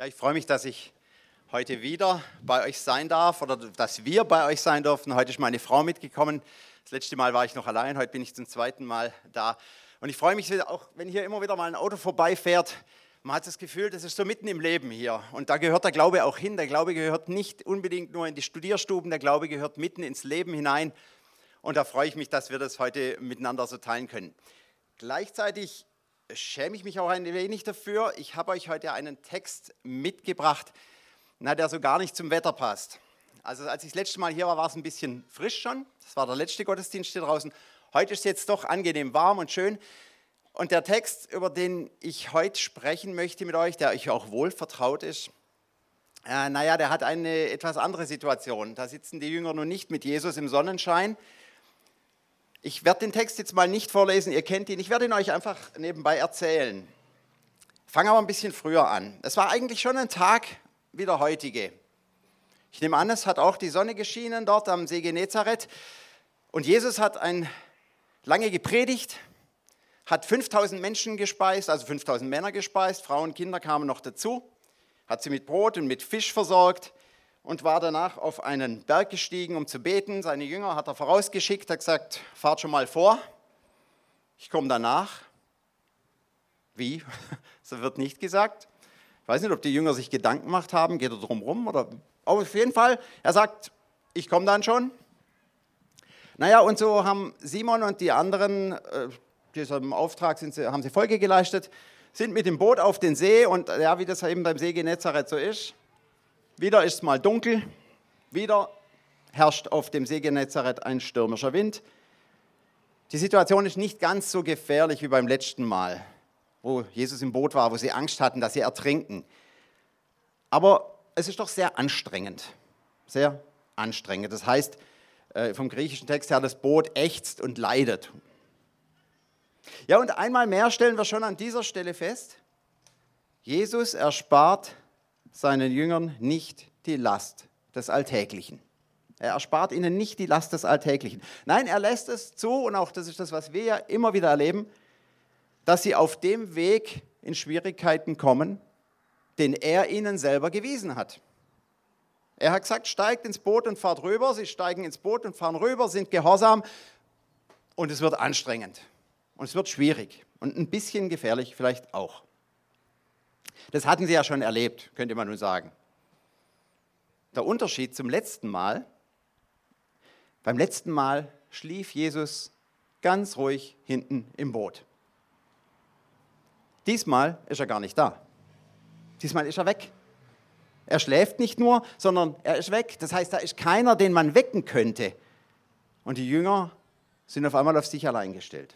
Ja, ich freue mich, dass ich heute wieder bei euch sein darf oder dass wir bei euch sein durften. Heute ist meine Frau mitgekommen. Das letzte Mal war ich noch allein, heute bin ich zum zweiten Mal da. Und ich freue mich auch, wenn hier immer wieder mal ein Auto vorbeifährt. Man hat das Gefühl, das ist so mitten im Leben hier. Und da gehört der Glaube auch hin. Der Glaube gehört nicht unbedingt nur in die Studierstuben, der Glaube gehört mitten ins Leben hinein. Und da freue ich mich, dass wir das heute miteinander so teilen können. Gleichzeitig schäme ich mich auch ein wenig dafür. Ich habe euch heute einen Text mitgebracht, na, der so gar nicht zum Wetter passt. Also als ich das letzte Mal hier war, war es ein bisschen frisch schon. Das war der letzte Gottesdienst hier draußen. Heute ist es jetzt doch angenehm warm und schön. Und der Text, über den ich heute sprechen möchte mit euch, der euch auch wohl vertraut ist, äh, naja, der hat eine etwas andere Situation. Da sitzen die Jünger nun nicht mit Jesus im Sonnenschein, ich werde den Text jetzt mal nicht vorlesen, ihr kennt ihn. Ich werde ihn euch einfach nebenbei erzählen. Fange aber ein bisschen früher an. Es war eigentlich schon ein Tag wie der heutige. Ich nehme an, es hat auch die Sonne geschienen dort am See Genezareth. Und Jesus hat ein, lange gepredigt, hat 5000 Menschen gespeist, also 5000 Männer gespeist, Frauen, Kinder kamen noch dazu, hat sie mit Brot und mit Fisch versorgt und war danach auf einen Berg gestiegen, um zu beten. Seine Jünger hat er vorausgeschickt, hat gesagt, fahrt schon mal vor, ich komme danach. Wie? Das wird nicht gesagt. Ich weiß nicht, ob die Jünger sich Gedanken gemacht haben, geht er drum rum oder. Aber auf jeden Fall, er sagt, ich komme dann schon. Naja, und so haben Simon und die anderen, äh, diesem Auftrag sind sie, haben sie Folge geleistet, sind mit dem Boot auf den See und ja, wie das eben beim See Genezareth so ist, wieder ist es mal dunkel, wieder herrscht auf dem See Genezareth ein stürmischer Wind. Die Situation ist nicht ganz so gefährlich wie beim letzten Mal, wo Jesus im Boot war, wo sie Angst hatten, dass sie ertrinken. Aber es ist doch sehr anstrengend. Sehr anstrengend. Das heißt, äh, vom griechischen Text her, das Boot ächzt und leidet. Ja, und einmal mehr stellen wir schon an dieser Stelle fest, Jesus erspart seinen Jüngern nicht die Last des Alltäglichen. Er erspart ihnen nicht die Last des Alltäglichen. Nein, er lässt es zu, und auch das ist das, was wir ja immer wieder erleben, dass sie auf dem Weg in Schwierigkeiten kommen, den er ihnen selber gewiesen hat. Er hat gesagt, steigt ins Boot und fahrt rüber. Sie steigen ins Boot und fahren rüber, sind gehorsam und es wird anstrengend und es wird schwierig und ein bisschen gefährlich vielleicht auch. Das hatten sie ja schon erlebt, könnte man nun sagen. Der Unterschied zum letzten Mal, beim letzten Mal schlief Jesus ganz ruhig hinten im Boot. Diesmal ist er gar nicht da. Diesmal ist er weg. Er schläft nicht nur, sondern er ist weg. Das heißt, da ist keiner, den man wecken könnte. Und die Jünger sind auf einmal auf sich allein gestellt.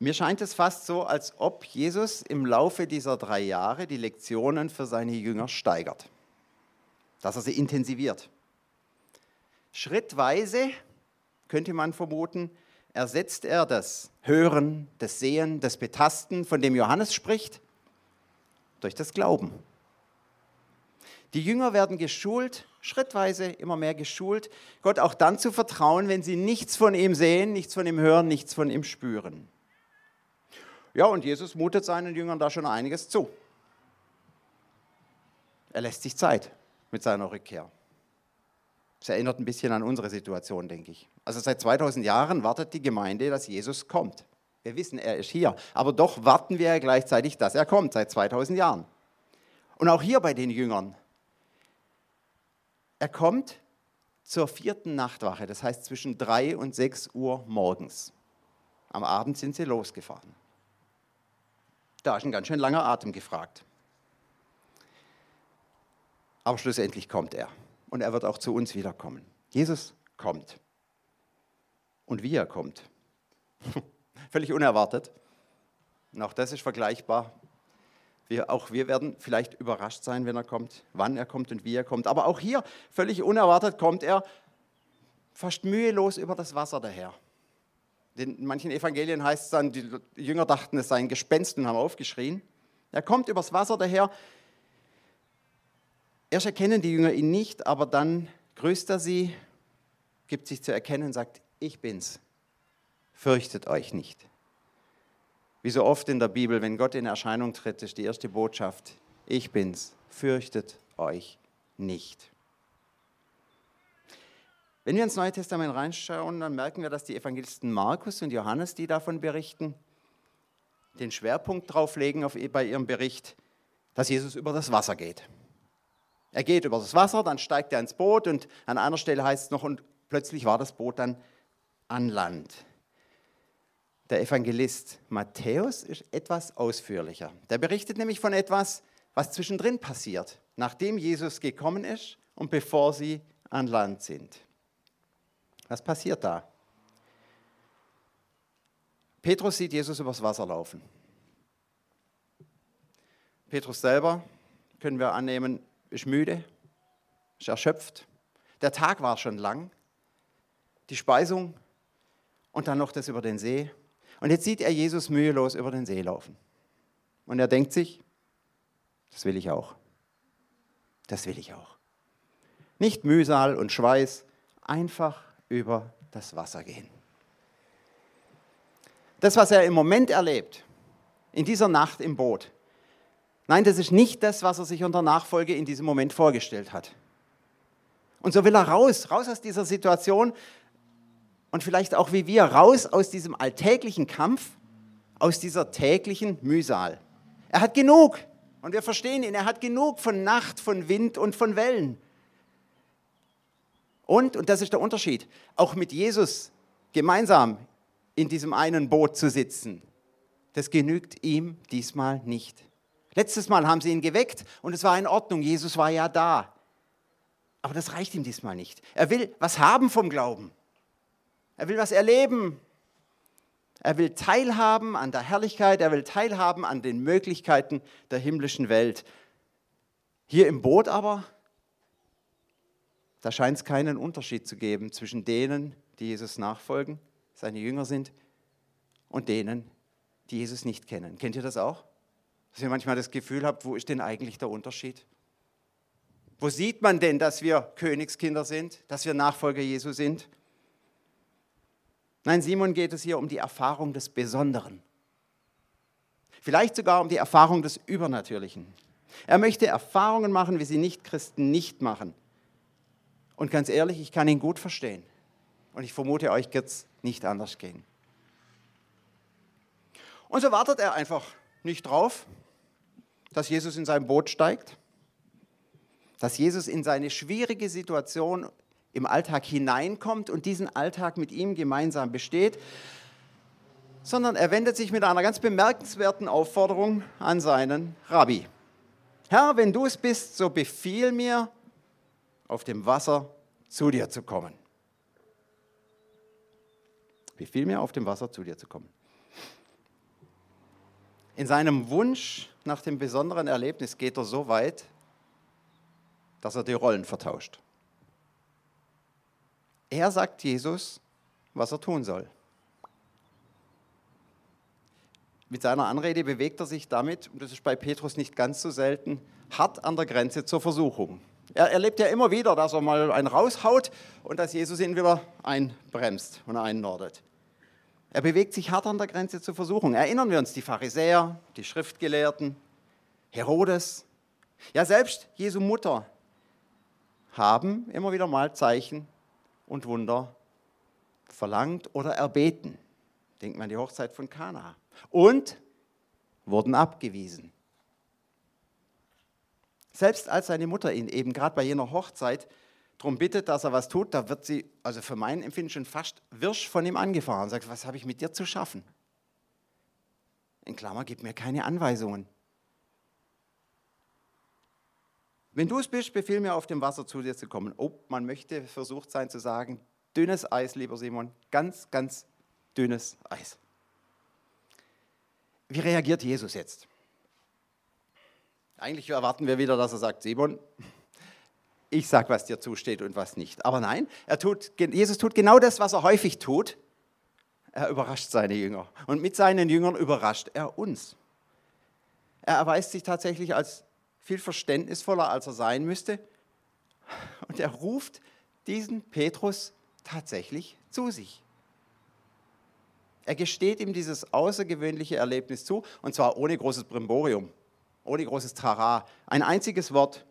Mir scheint es fast so, als ob Jesus im Laufe dieser drei Jahre die Lektionen für seine Jünger steigert, dass er sie intensiviert. Schrittweise, könnte man vermuten, ersetzt er das Hören, das Sehen, das Betasten, von dem Johannes spricht, durch das Glauben. Die Jünger werden geschult, schrittweise immer mehr geschult, Gott auch dann zu vertrauen, wenn sie nichts von ihm sehen, nichts von ihm hören, nichts von ihm spüren. Ja, und Jesus mutet seinen Jüngern da schon einiges zu. Er lässt sich Zeit mit seiner Rückkehr. Das erinnert ein bisschen an unsere Situation, denke ich. Also seit 2000 Jahren wartet die Gemeinde, dass Jesus kommt. Wir wissen, er ist hier, aber doch warten wir gleichzeitig, dass er kommt, seit 2000 Jahren. Und auch hier bei den Jüngern. Er kommt zur vierten Nachtwache, das heißt zwischen 3 und 6 Uhr morgens. Am Abend sind sie losgefahren. Da ist ein ganz schön langer Atem gefragt. Aber schlussendlich kommt er. Und er wird auch zu uns wiederkommen. Jesus kommt. Und wie er kommt. Völlig unerwartet. Und auch das ist vergleichbar. Wir, auch wir werden vielleicht überrascht sein, wenn er kommt, wann er kommt und wie er kommt. Aber auch hier, völlig unerwartet, kommt er fast mühelos über das Wasser daher. In manchen Evangelien heißt es dann, die Jünger dachten, es sei ein Gespenst und haben aufgeschrien. Er kommt übers Wasser daher. Erst erkennen die Jünger ihn nicht, aber dann grüßt er sie, gibt sich zu erkennen und sagt, ich bin's. Fürchtet euch nicht. Wie so oft in der Bibel, wenn Gott in Erscheinung tritt, ist die erste Botschaft, ich bin's, fürchtet euch nicht. Wenn wir ins Neue Testament reinschauen, dann merken wir, dass die Evangelisten Markus und Johannes, die davon berichten, den Schwerpunkt drauf legen bei ihrem Bericht, dass Jesus über das Wasser geht. Er geht über das Wasser, dann steigt er ins Boot und an einer Stelle heißt es noch, und plötzlich war das Boot dann an Land. Der Evangelist Matthäus ist etwas ausführlicher. Der berichtet nämlich von etwas, was zwischendrin passiert, nachdem Jesus gekommen ist und bevor sie an Land sind. Was passiert da? Petrus sieht Jesus übers Wasser laufen. Petrus selber, können wir annehmen, ist müde, ist erschöpft. Der Tag war schon lang. Die Speisung und dann noch das über den See. Und jetzt sieht er Jesus mühelos über den See laufen. Und er denkt sich, das will ich auch. Das will ich auch. Nicht Mühsal und Schweiß, einfach über das Wasser gehen. Das, was er im Moment erlebt, in dieser Nacht im Boot, nein, das ist nicht das, was er sich unter Nachfolge in diesem Moment vorgestellt hat. Und so will er raus, raus aus dieser Situation und vielleicht auch wie wir, raus aus diesem alltäglichen Kampf, aus dieser täglichen Mühsal. Er hat genug und wir verstehen ihn, er hat genug von Nacht, von Wind und von Wellen. Und, und das ist der Unterschied, auch mit Jesus gemeinsam in diesem einen Boot zu sitzen, das genügt ihm diesmal nicht. Letztes Mal haben sie ihn geweckt und es war in Ordnung, Jesus war ja da. Aber das reicht ihm diesmal nicht. Er will was haben vom Glauben. Er will was erleben. Er will teilhaben an der Herrlichkeit, er will teilhaben an den Möglichkeiten der himmlischen Welt. Hier im Boot aber, da scheint es keinen Unterschied zu geben zwischen denen, die Jesus nachfolgen seine Jünger sind und denen, die Jesus nicht kennen. Kennt ihr das auch? Dass ihr manchmal das Gefühl habt, wo ist denn eigentlich der Unterschied? Wo sieht man denn, dass wir Königskinder sind, dass wir Nachfolger Jesu sind? Nein, Simon geht es hier um die Erfahrung des Besonderen. Vielleicht sogar um die Erfahrung des Übernatürlichen. Er möchte Erfahrungen machen, wie sie Nicht-Christen nicht machen. Und ganz ehrlich, ich kann ihn gut verstehen. Und ich vermute, euch wird es nicht anders gehen. Und so wartet er einfach nicht drauf, dass Jesus in sein Boot steigt, dass Jesus in seine schwierige Situation im Alltag hineinkommt und diesen Alltag mit ihm gemeinsam besteht, sondern er wendet sich mit einer ganz bemerkenswerten Aufforderung an seinen Rabbi. Herr, wenn du es bist, so befiehl mir, auf dem Wasser zu dir zu kommen. Befiehl mir, auf dem Wasser zu dir zu kommen. In seinem Wunsch nach dem besonderen Erlebnis geht er so weit, dass er die Rollen vertauscht. Er sagt Jesus, was er tun soll. Mit seiner Anrede bewegt er sich damit, und das ist bei Petrus nicht ganz so selten, hart an der Grenze zur Versuchung. Er erlebt ja immer wieder, dass er mal einen raushaut und dass Jesus ihn wieder einbremst und einnordet. Er bewegt sich hart an der Grenze zur Versuchung. Erinnern wir uns die Pharisäer, die Schriftgelehrten, Herodes, ja selbst Jesu Mutter haben immer wieder mal Zeichen und Wunder verlangt oder erbeten. Denkt man an die Hochzeit von Kana. Und wurden abgewiesen. Selbst als seine Mutter ihn eben gerade bei jener Hochzeit darum bittet, dass er was tut, da wird sie, also für mein Empfinden, schon fast wirsch von ihm angefahren und sagt, was habe ich mit dir zu schaffen? In Klammer, gib mir keine Anweisungen. Wenn du es bist, befiehl mir auf dem Wasser zu dir zu kommen. Oh, man möchte versucht sein zu sagen, dünnes Eis, lieber Simon, ganz, ganz dünnes Eis. Wie reagiert Jesus jetzt? Eigentlich erwarten wir wieder, dass er sagt, Simon, ich sage, was dir zusteht und was nicht. Aber nein, er tut, Jesus tut genau das, was er häufig tut. Er überrascht seine Jünger. Und mit seinen Jüngern überrascht er uns. Er erweist sich tatsächlich als viel verständnisvoller, als er sein müsste. Und er ruft diesen Petrus tatsächlich zu sich. Er gesteht ihm dieses außergewöhnliche Erlebnis zu, und zwar ohne großes Brimborium, ohne großes Trara. Ein einziges Wort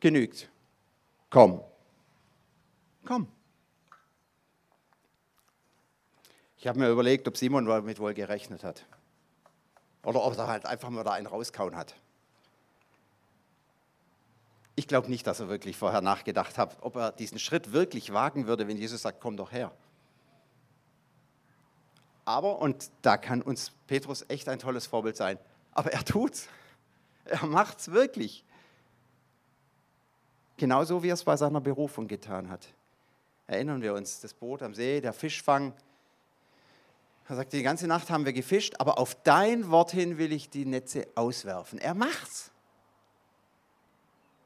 genügt. Komm. Komm. Ich habe mir überlegt, ob Simon damit wohl gerechnet hat. Oder ob er halt einfach mal da einen rauskauen hat. Ich glaube nicht, dass er wirklich vorher nachgedacht hat, ob er diesen Schritt wirklich wagen würde, wenn Jesus sagt, komm doch her. Aber, und da kann uns Petrus echt ein tolles Vorbild sein, aber er tut's. Er macht's wirklich. Genauso wie er es bei seiner Berufung getan hat. Erinnern wir uns, das Boot am See, der Fischfang. Er sagt, die ganze Nacht haben wir gefischt, aber auf dein Wort hin will ich die Netze auswerfen. Er macht's.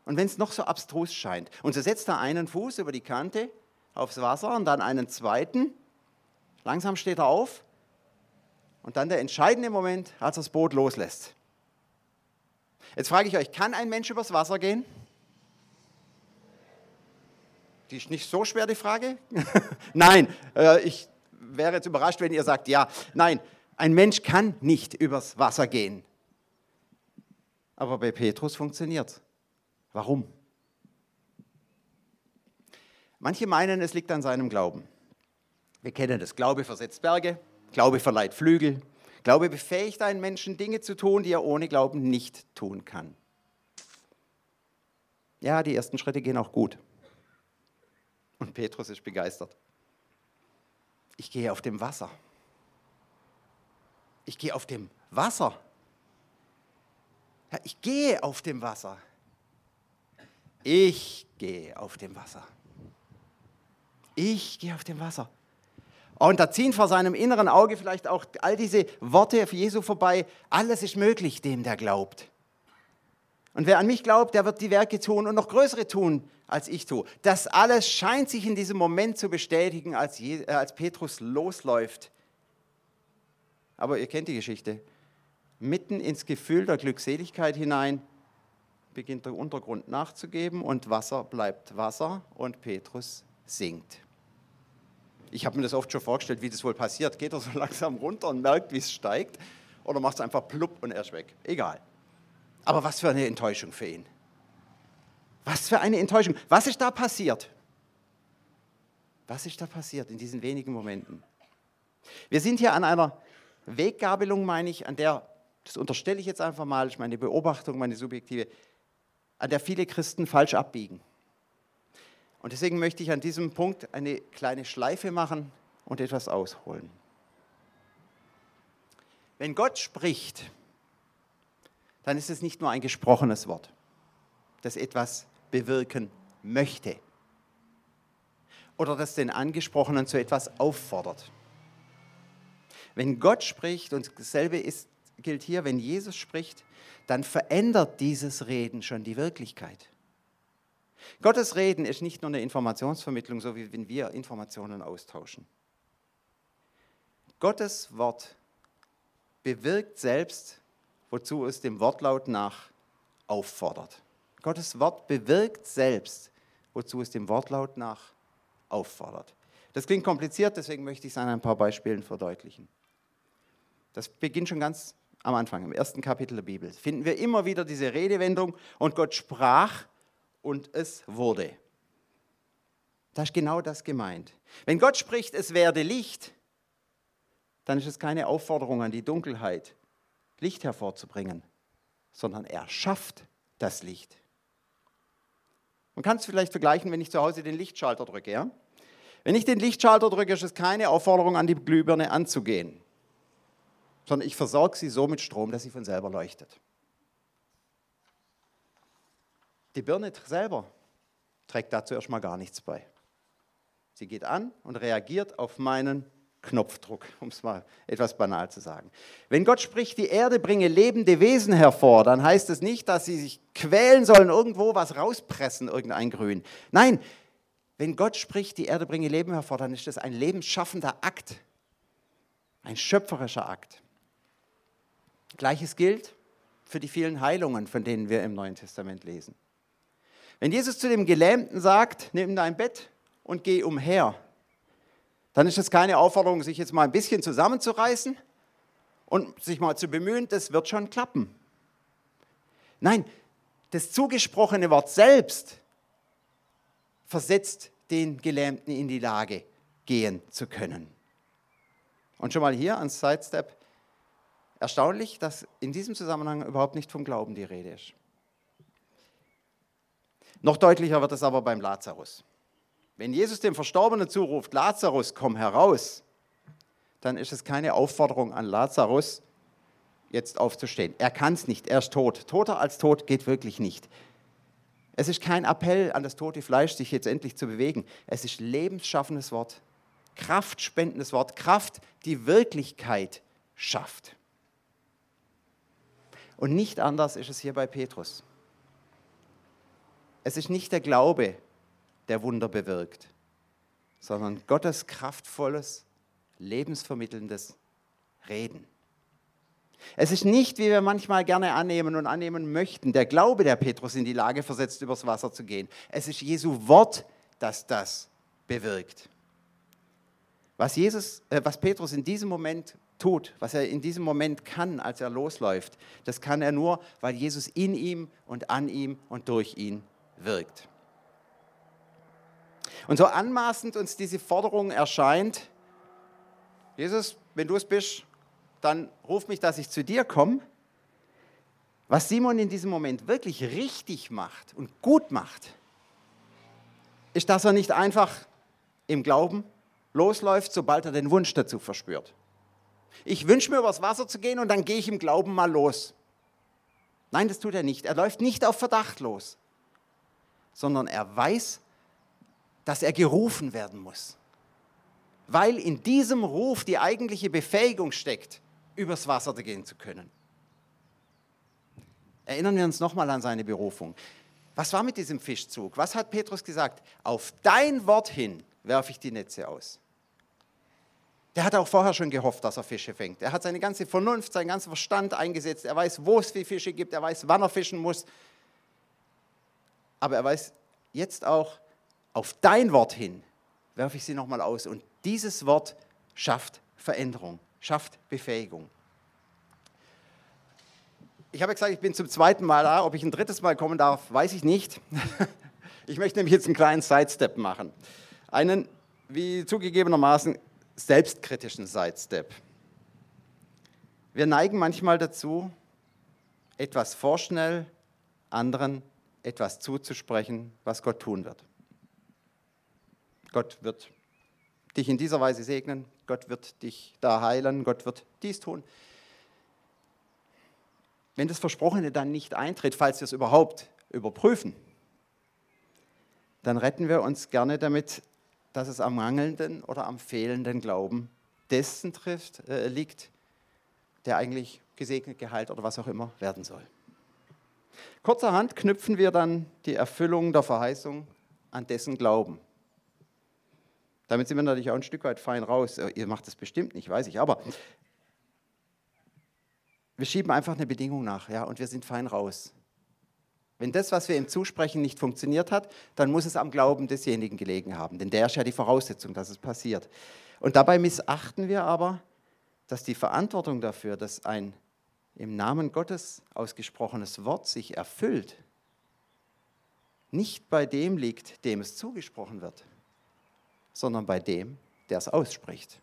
Und wenn es noch so abstrus scheint, und so setzt er einen Fuß über die Kante aufs Wasser und dann einen zweiten, langsam steht er auf und dann der entscheidende Moment, als er das Boot loslässt. Jetzt frage ich euch, kann ein Mensch übers Wasser gehen? Die ist nicht so schwer, die Frage. Nein, äh, ich wäre jetzt überrascht, wenn ihr sagt, ja. Nein, ein Mensch kann nicht übers Wasser gehen. Aber bei Petrus funktioniert. Warum? Manche meinen, es liegt an seinem Glauben. Wir kennen das. Glaube versetzt Berge, Glaube verleiht Flügel. Glaube befähigt einen Menschen, Dinge zu tun, die er ohne Glauben nicht tun kann. Ja, die ersten Schritte gehen auch gut. Und Petrus ist begeistert. Ich gehe auf dem Wasser. Ich gehe auf dem Wasser. Ja, ich gehe auf dem Wasser. Ich gehe auf dem Wasser. Ich gehe auf dem Wasser. Und da ziehen vor seinem inneren Auge vielleicht auch all diese Worte auf Jesu vorbei. Alles ist möglich dem, der glaubt. Und wer an mich glaubt, der wird die Werke tun und noch größere tun, als ich tue. Das alles scheint sich in diesem Moment zu bestätigen, als, Je äh, als Petrus losläuft. Aber ihr kennt die Geschichte. Mitten ins Gefühl der Glückseligkeit hinein beginnt der Untergrund nachzugeben und Wasser bleibt Wasser und Petrus sinkt. Ich habe mir das oft schon vorgestellt, wie das wohl passiert. Geht er so langsam runter und merkt, wie es steigt oder macht es einfach plupp und er ist weg. Egal. Aber was für eine Enttäuschung für ihn. Was für eine Enttäuschung. Was ist da passiert? Was ist da passiert in diesen wenigen Momenten? Wir sind hier an einer Weggabelung, meine ich, an der, das unterstelle ich jetzt einfach mal, ist meine Beobachtung, meine subjektive, an der viele Christen falsch abbiegen. Und deswegen möchte ich an diesem Punkt eine kleine Schleife machen und etwas ausholen. Wenn Gott spricht, dann ist es nicht nur ein gesprochenes Wort, das etwas bewirken möchte oder das den Angesprochenen zu etwas auffordert. Wenn Gott spricht, und dasselbe ist, gilt hier, wenn Jesus spricht, dann verändert dieses Reden schon die Wirklichkeit. Gottes Reden ist nicht nur eine Informationsvermittlung, so wie wenn wir Informationen austauschen. Gottes Wort bewirkt selbst, wozu es dem Wortlaut nach auffordert. Gottes Wort bewirkt selbst, wozu es dem Wortlaut nach auffordert. Das klingt kompliziert, deswegen möchte ich es an ein paar Beispielen verdeutlichen. Das beginnt schon ganz am Anfang, im ersten Kapitel der Bibel. Finden wir immer wieder diese Redewendung und Gott sprach und es wurde. Da ist genau das gemeint. Wenn Gott spricht, es werde Licht, dann ist es keine Aufforderung an die Dunkelheit, Licht hervorzubringen, sondern er schafft das Licht. Man kann es vielleicht vergleichen, wenn ich zu Hause den Lichtschalter drücke. Ja? Wenn ich den Lichtschalter drücke, ist es keine Aufforderung an die Glühbirne anzugehen, sondern ich versorge sie so mit Strom, dass sie von selber leuchtet. Die Birne selber trägt dazu erstmal gar nichts bei. Sie geht an und reagiert auf meinen Knopfdruck, um es mal etwas banal zu sagen. Wenn Gott spricht, die Erde bringe lebende Wesen hervor, dann heißt es nicht, dass sie sich quälen sollen, irgendwo was rauspressen, irgendein Grün. Nein, wenn Gott spricht, die Erde bringe Leben hervor, dann ist das ein lebensschaffender Akt, ein schöpferischer Akt. Gleiches gilt für die vielen Heilungen, von denen wir im Neuen Testament lesen. Wenn Jesus zu dem Gelähmten sagt, nimm dein Bett und geh umher, dann ist es keine Aufforderung, sich jetzt mal ein bisschen zusammenzureißen und sich mal zu bemühen, das wird schon klappen. Nein, das zugesprochene Wort selbst versetzt den Gelähmten in die Lage, gehen zu können. Und schon mal hier ein Sidestep. Erstaunlich, dass in diesem Zusammenhang überhaupt nicht vom Glauben die Rede ist. Noch deutlicher wird es aber beim Lazarus. Wenn Jesus dem Verstorbenen zuruft, Lazarus, komm heraus, dann ist es keine Aufforderung an Lazarus, jetzt aufzustehen. Er kann es nicht, er ist tot. Toter als tot geht wirklich nicht. Es ist kein Appell an das tote Fleisch, sich jetzt endlich zu bewegen. Es ist lebensschaffendes Wort, kraftspendendes Wort, Kraft, die Wirklichkeit schafft. Und nicht anders ist es hier bei Petrus. Es ist nicht der Glaube, der Wunder bewirkt, sondern Gottes kraftvolles, lebensvermittelndes Reden. Es ist nicht, wie wir manchmal gerne annehmen und annehmen möchten, der Glaube, der Petrus in die Lage versetzt, übers Wasser zu gehen. Es ist Jesu Wort, das das bewirkt. Was, Jesus, äh, was Petrus in diesem Moment tut, was er in diesem Moment kann, als er losläuft, das kann er nur, weil Jesus in ihm und an ihm und durch ihn wirkt. Und so anmaßend uns diese Forderung erscheint, Jesus, wenn du es bist, dann ruf mich, dass ich zu dir komme. Was Simon in diesem Moment wirklich richtig macht und gut macht, ist, dass er nicht einfach im Glauben losläuft, sobald er den Wunsch dazu verspürt. Ich wünsche mir, übers Wasser zu gehen und dann gehe ich im Glauben mal los. Nein, das tut er nicht. Er läuft nicht auf Verdacht los, sondern er weiß, dass er gerufen werden muss. Weil in diesem Ruf die eigentliche Befähigung steckt, übers Wasser gehen zu können. Erinnern wir uns nochmal an seine Berufung. Was war mit diesem Fischzug? Was hat Petrus gesagt? Auf dein Wort hin werfe ich die Netze aus. Der hat auch vorher schon gehofft, dass er Fische fängt. Er hat seine ganze Vernunft, seinen ganzen Verstand eingesetzt. Er weiß, wo es viele Fische gibt. Er weiß, wann er fischen muss. Aber er weiß jetzt auch, auf dein Wort hin werfe ich sie nochmal aus. Und dieses Wort schafft Veränderung schafft Befähigung. Ich habe gesagt, ich bin zum zweiten Mal da. Ob ich ein drittes Mal kommen darf, weiß ich nicht. Ich möchte nämlich jetzt einen kleinen Sidestep machen. Einen, wie zugegebenermaßen, selbstkritischen Sidestep. Wir neigen manchmal dazu, etwas vorschnell anderen etwas zuzusprechen, was Gott tun wird. Gott wird dich in dieser Weise segnen, Gott wird dich da heilen, Gott wird dies tun. Wenn das Versprochene dann nicht eintritt, falls wir es überhaupt überprüfen, dann retten wir uns gerne damit, dass es am mangelnden oder am fehlenden Glauben dessen trifft, äh, liegt, der eigentlich gesegnet, geheilt oder was auch immer werden soll. Kurzerhand knüpfen wir dann die Erfüllung der Verheißung an dessen Glauben. Damit sind wir natürlich auch ein Stück weit fein raus. Äh, ihr macht das bestimmt nicht, weiß ich, aber wir schieben einfach eine Bedingung nach, ja, und wir sind fein raus. Wenn das, was wir ihm zusprechen, nicht funktioniert hat, dann muss es am Glauben desjenigen gelegen haben, denn der ist ja die Voraussetzung, dass es passiert. Und dabei missachten wir aber, dass die Verantwortung dafür, dass ein im Namen Gottes ausgesprochenes Wort sich erfüllt, nicht bei dem liegt, dem es zugesprochen wird, sondern bei dem, der es ausspricht.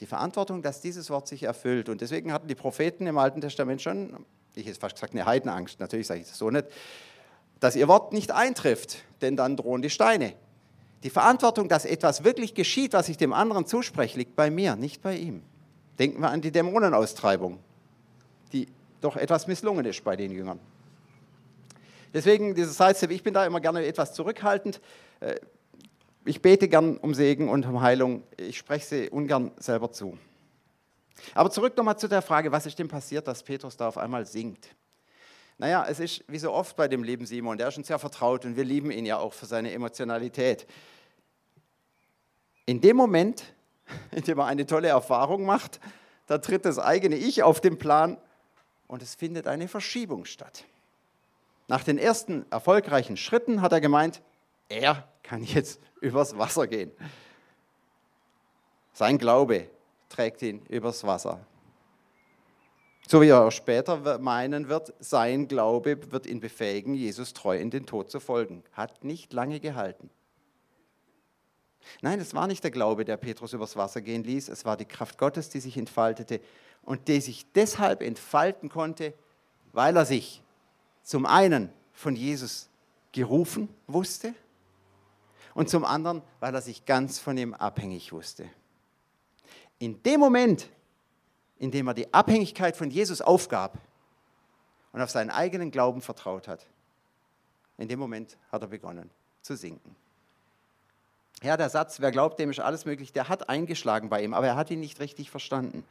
Die Verantwortung, dass dieses Wort sich erfüllt. Und deswegen hatten die Propheten im Alten Testament schon, ich hätte fast gesagt, eine Heidenangst, natürlich sage ich das so nicht, dass ihr Wort nicht eintrifft, denn dann drohen die Steine. Die Verantwortung, dass etwas wirklich geschieht, was ich dem anderen zuspreche, liegt bei mir, nicht bei ihm. Denken wir an die Dämonenaustreibung, die doch etwas misslungen ist bei den Jüngern. Deswegen dieses Sidestep, ich bin da immer gerne etwas zurückhaltend. Äh, ich bete gern um Segen und um Heilung. Ich spreche sie ungern selber zu. Aber zurück nochmal zu der Frage, was ist denn passiert, dass Petrus da auf einmal singt? Naja, es ist wie so oft bei dem lieben Simon, der ist uns sehr vertraut und wir lieben ihn ja auch für seine Emotionalität. In dem Moment, in dem er eine tolle Erfahrung macht, da tritt das eigene Ich auf den Plan und es findet eine Verschiebung statt. Nach den ersten erfolgreichen Schritten hat er gemeint, er kann jetzt übers Wasser gehen. Sein Glaube trägt ihn übers Wasser. So wie er später meinen wird, sein Glaube wird ihn befähigen, Jesus treu in den Tod zu folgen. Hat nicht lange gehalten. Nein, es war nicht der Glaube, der Petrus übers Wasser gehen ließ, es war die Kraft Gottes, die sich entfaltete und die sich deshalb entfalten konnte, weil er sich zum einen von Jesus gerufen wusste und zum anderen, weil er sich ganz von ihm abhängig wusste. In dem Moment, in dem er die Abhängigkeit von Jesus aufgab und auf seinen eigenen Glauben vertraut hat, in dem Moment hat er begonnen zu sinken. Ja, der Satz, wer glaubt, dem ist alles möglich, der hat eingeschlagen bei ihm, aber er hat ihn nicht richtig verstanden.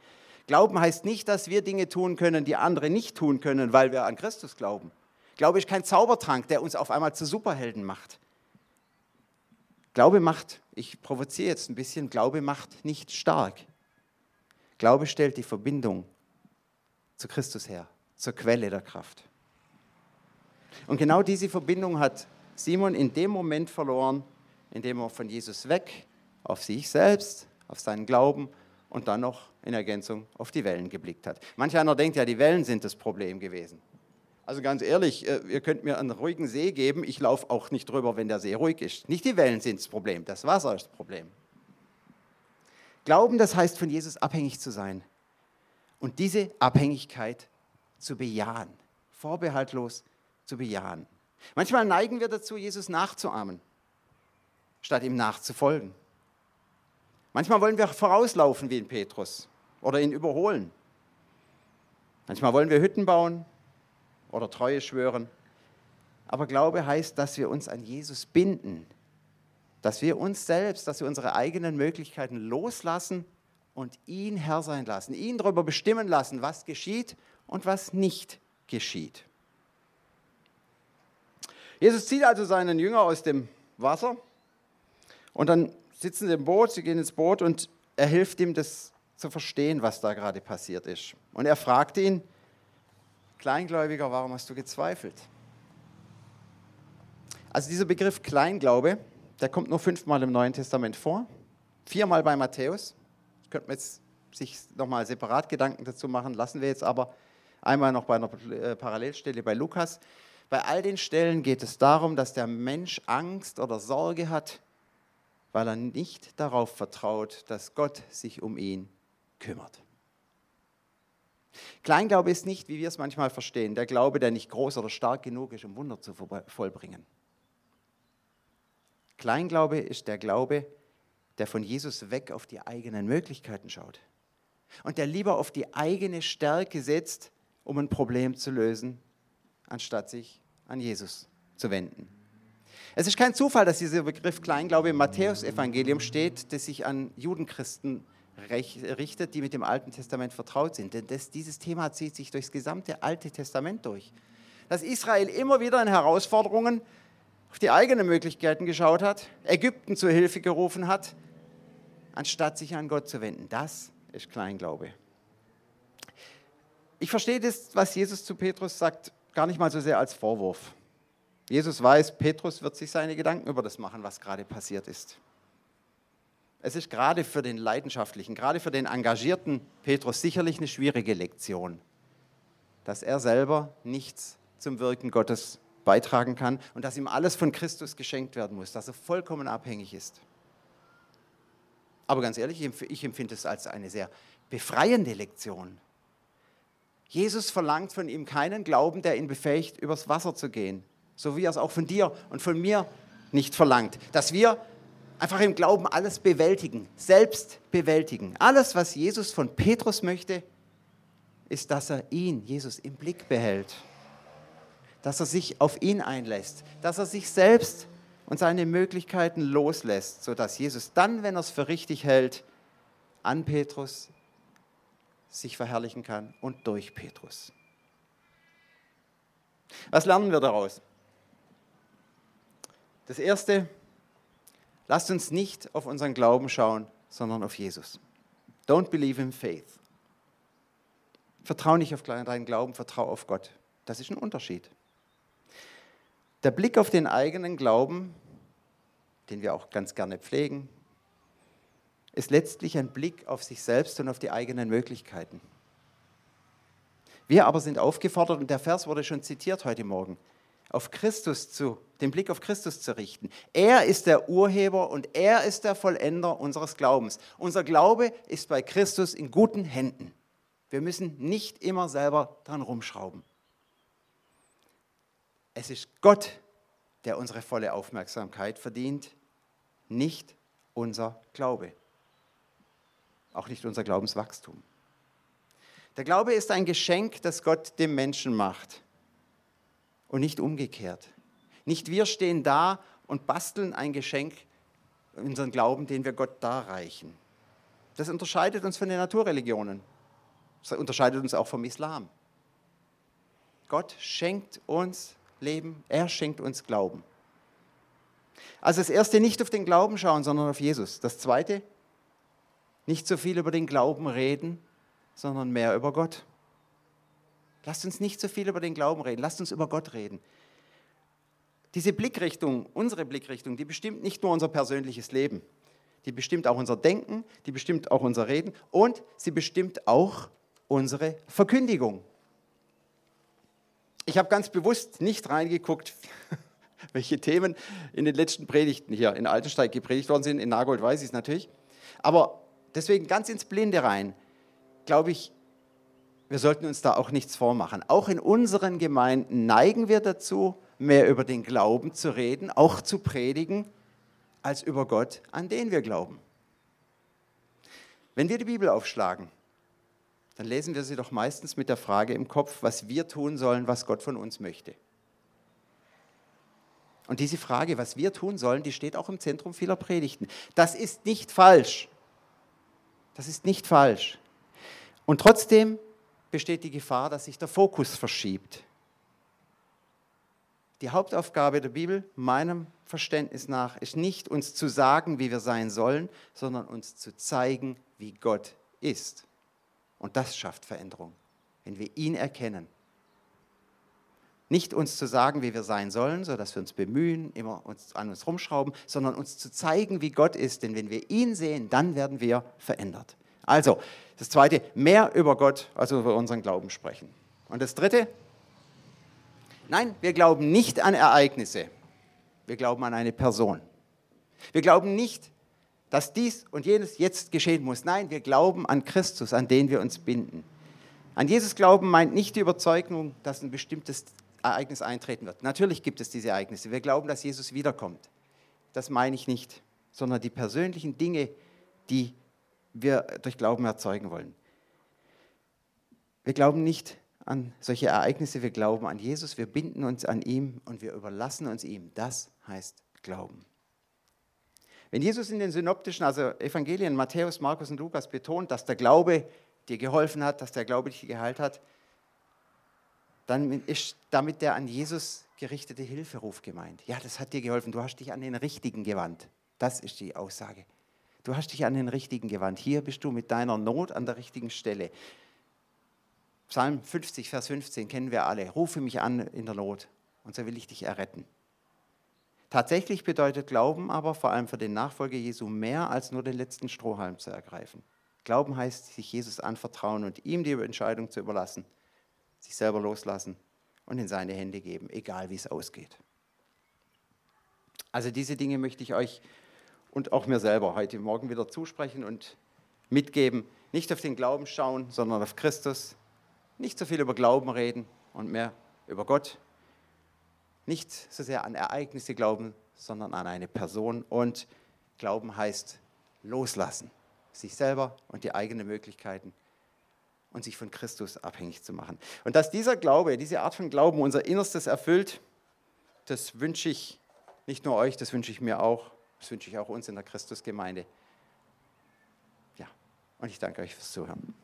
Glauben heißt nicht, dass wir Dinge tun können, die andere nicht tun können, weil wir an Christus glauben. Glaube ist kein Zaubertrank, der uns auf einmal zu Superhelden macht. Glaube macht, ich provoziere jetzt ein bisschen, Glaube macht nicht stark. Glaube stellt die Verbindung zu Christus her, zur Quelle der Kraft. Und genau diese Verbindung hat Simon in dem Moment verloren, indem er von Jesus weg auf sich selbst, auf seinen Glauben und dann noch in Ergänzung auf die Wellen geblickt hat. Manch einer denkt ja, die Wellen sind das Problem gewesen. Also ganz ehrlich, äh, ihr könnt mir einen ruhigen See geben, ich laufe auch nicht drüber, wenn der See ruhig ist. Nicht die Wellen sind das Problem, das Wasser ist das Problem. Glauben, das heißt von Jesus abhängig zu sein und diese Abhängigkeit zu bejahen, vorbehaltlos zu bejahen. Manchmal neigen wir dazu, Jesus nachzuahmen, statt ihm nachzufolgen. Manchmal wollen wir vorauslaufen wie in Petrus oder ihn überholen. Manchmal wollen wir Hütten bauen oder Treue schwören. Aber Glaube heißt, dass wir uns an Jesus binden, dass wir uns selbst, dass wir unsere eigenen Möglichkeiten loslassen und ihn Herr sein lassen, ihn darüber bestimmen lassen, was geschieht und was nicht geschieht. Jesus zieht also seinen Jünger aus dem Wasser und dann sitzen sie im Boot, sie gehen ins Boot und er hilft ihm, das zu verstehen, was da gerade passiert ist. Und er fragt ihn, Kleingläubiger, warum hast du gezweifelt? Also dieser Begriff Kleinglaube, der kommt nur fünfmal im Neuen Testament vor, viermal bei Matthäus. Könnte man jetzt sich nochmal separat Gedanken dazu machen, lassen wir jetzt aber einmal noch bei einer äh, Parallelstelle bei Lukas. Bei all den Stellen geht es darum, dass der Mensch Angst oder Sorge hat, weil er nicht darauf vertraut, dass Gott sich um ihn kümmert. Kleinglaube ist nicht, wie wir es manchmal verstehen, der Glaube, der nicht groß oder stark genug ist, um Wunder zu vollbringen. Kleinglaube ist der Glaube, der von Jesus weg auf die eigenen Möglichkeiten schaut und der lieber auf die eigene Stärke setzt, um ein Problem zu lösen, anstatt sich an Jesus zu wenden. Es ist kein Zufall, dass dieser Begriff Kleinglaube im Matthäusevangelium steht, das sich an Judenchristen richtet, die mit dem Alten Testament vertraut sind. Denn das, dieses Thema zieht sich durchs gesamte Alte Testament durch. Dass Israel immer wieder in Herausforderungen auf die eigenen Möglichkeiten geschaut hat, Ägypten zur Hilfe gerufen hat, anstatt sich an Gott zu wenden. Das ist Kleinglaube. Ich verstehe das, was Jesus zu Petrus sagt, gar nicht mal so sehr als Vorwurf. Jesus weiß, Petrus wird sich seine Gedanken über das machen, was gerade passiert ist. Es ist gerade für den leidenschaftlichen, gerade für den engagierten Petrus sicherlich eine schwierige Lektion, dass er selber nichts zum Wirken Gottes beitragen kann und dass ihm alles von Christus geschenkt werden muss, dass er vollkommen abhängig ist. Aber ganz ehrlich, ich empfinde es als eine sehr befreiende Lektion. Jesus verlangt von ihm keinen Glauben, der ihn befähigt, übers Wasser zu gehen, so wie er es auch von dir und von mir nicht verlangt. Dass wir einfach im Glauben alles bewältigen, selbst bewältigen. Alles, was Jesus von Petrus möchte, ist, dass er ihn, Jesus, im Blick behält dass er sich auf ihn einlässt, dass er sich selbst und seine Möglichkeiten loslässt, sodass Jesus dann, wenn er es für richtig hält, an Petrus sich verherrlichen kann und durch Petrus. Was lernen wir daraus? Das Erste, lasst uns nicht auf unseren Glauben schauen, sondern auf Jesus. Don't believe in faith. Vertrau nicht auf deinen Glauben, vertrau auf Gott. Das ist ein Unterschied. Der Blick auf den eigenen Glauben, den wir auch ganz gerne pflegen, ist letztlich ein Blick auf sich selbst und auf die eigenen Möglichkeiten. Wir aber sind aufgefordert, und der Vers wurde schon zitiert heute Morgen, auf Christus zu, den Blick auf Christus zu richten. Er ist der Urheber und er ist der Vollender unseres Glaubens. Unser Glaube ist bei Christus in guten Händen. Wir müssen nicht immer selber dran rumschrauben. Es ist Gott, der unsere volle Aufmerksamkeit verdient, nicht unser Glaube. Auch nicht unser Glaubenswachstum. Der Glaube ist ein Geschenk, das Gott dem Menschen macht und nicht umgekehrt. Nicht wir stehen da und basteln ein Geschenk, unseren Glauben, den wir Gott darreichen. Das unterscheidet uns von den Naturreligionen. Das unterscheidet uns auch vom Islam. Gott schenkt uns Leben, er schenkt uns Glauben. Also das erste, nicht auf den Glauben schauen, sondern auf Jesus. Das zweite, nicht so viel über den Glauben reden, sondern mehr über Gott. Lasst uns nicht so viel über den Glauben reden, lasst uns über Gott reden. Diese Blickrichtung, unsere Blickrichtung, die bestimmt nicht nur unser persönliches Leben, die bestimmt auch unser Denken, die bestimmt auch unser Reden und sie bestimmt auch unsere Verkündigung. Ich habe ganz bewusst nicht reingeguckt, welche Themen in den letzten Predigten hier in Altensteig gepredigt worden sind. In Nagold weiß ich es natürlich. Aber deswegen ganz ins Blinde rein, glaube ich, wir sollten uns da auch nichts vormachen. Auch in unseren Gemeinden neigen wir dazu, mehr über den Glauben zu reden, auch zu predigen, als über Gott, an den wir glauben. Wenn wir die Bibel aufschlagen, dann lesen wir sie doch meistens mit der Frage im Kopf, was wir tun sollen, was Gott von uns möchte. Und diese Frage, was wir tun sollen, die steht auch im Zentrum vieler Predigten. Das ist nicht falsch. Das ist nicht falsch. Und trotzdem besteht die Gefahr, dass sich der Fokus verschiebt. Die Hauptaufgabe der Bibel, meinem Verständnis nach, ist nicht uns zu sagen, wie wir sein sollen, sondern uns zu zeigen, wie Gott ist. Und das schafft Veränderung, wenn wir ihn erkennen. Nicht uns zu sagen, wie wir sein sollen, sodass wir uns bemühen, immer uns an uns rumschrauben, sondern uns zu zeigen, wie Gott ist. Denn wenn wir ihn sehen, dann werden wir verändert. Also, das Zweite, mehr über Gott als über unseren Glauben sprechen. Und das Dritte, nein, wir glauben nicht an Ereignisse. Wir glauben an eine Person. Wir glauben nicht, dass dies und jenes jetzt geschehen muss. Nein, wir glauben an Christus, an den wir uns binden. An Jesus glauben meint nicht die Überzeugung, dass ein bestimmtes Ereignis eintreten wird. Natürlich gibt es diese Ereignisse. Wir glauben, dass Jesus wiederkommt. Das meine ich nicht, sondern die persönlichen Dinge, die wir durch Glauben erzeugen wollen. Wir glauben nicht an solche Ereignisse, wir glauben an Jesus, wir binden uns an ihm und wir überlassen uns ihm. Das heißt Glauben. Wenn Jesus in den synoptischen, also Evangelien, Matthäus, Markus und Lukas betont, dass der Glaube dir geholfen hat, dass der Glaube dich geheilt hat, dann ist damit der an Jesus gerichtete Hilferuf gemeint. Ja, das hat dir geholfen. Du hast dich an den Richtigen gewandt. Das ist die Aussage. Du hast dich an den Richtigen gewandt. Hier bist du mit deiner Not an der richtigen Stelle. Psalm 50, Vers 15 kennen wir alle. Rufe mich an in der Not und so will ich dich erretten. Tatsächlich bedeutet Glauben aber vor allem für den Nachfolger Jesu mehr als nur den letzten Strohhalm zu ergreifen. Glauben heißt, sich Jesus anvertrauen und ihm die Entscheidung zu überlassen, sich selber loslassen und in seine Hände geben, egal wie es ausgeht. Also diese Dinge möchte ich euch und auch mir selber heute Morgen wieder zusprechen und mitgeben. Nicht auf den Glauben schauen, sondern auf Christus. Nicht so viel über Glauben reden und mehr über Gott. Nicht so sehr an Ereignisse glauben, sondern an eine Person. Und Glauben heißt loslassen. Sich selber und die eigenen Möglichkeiten und sich von Christus abhängig zu machen. Und dass dieser Glaube, diese Art von Glauben unser Innerstes erfüllt, das wünsche ich nicht nur euch, das wünsche ich mir auch. Das wünsche ich auch uns in der Christusgemeinde. Ja, und ich danke euch fürs Zuhören.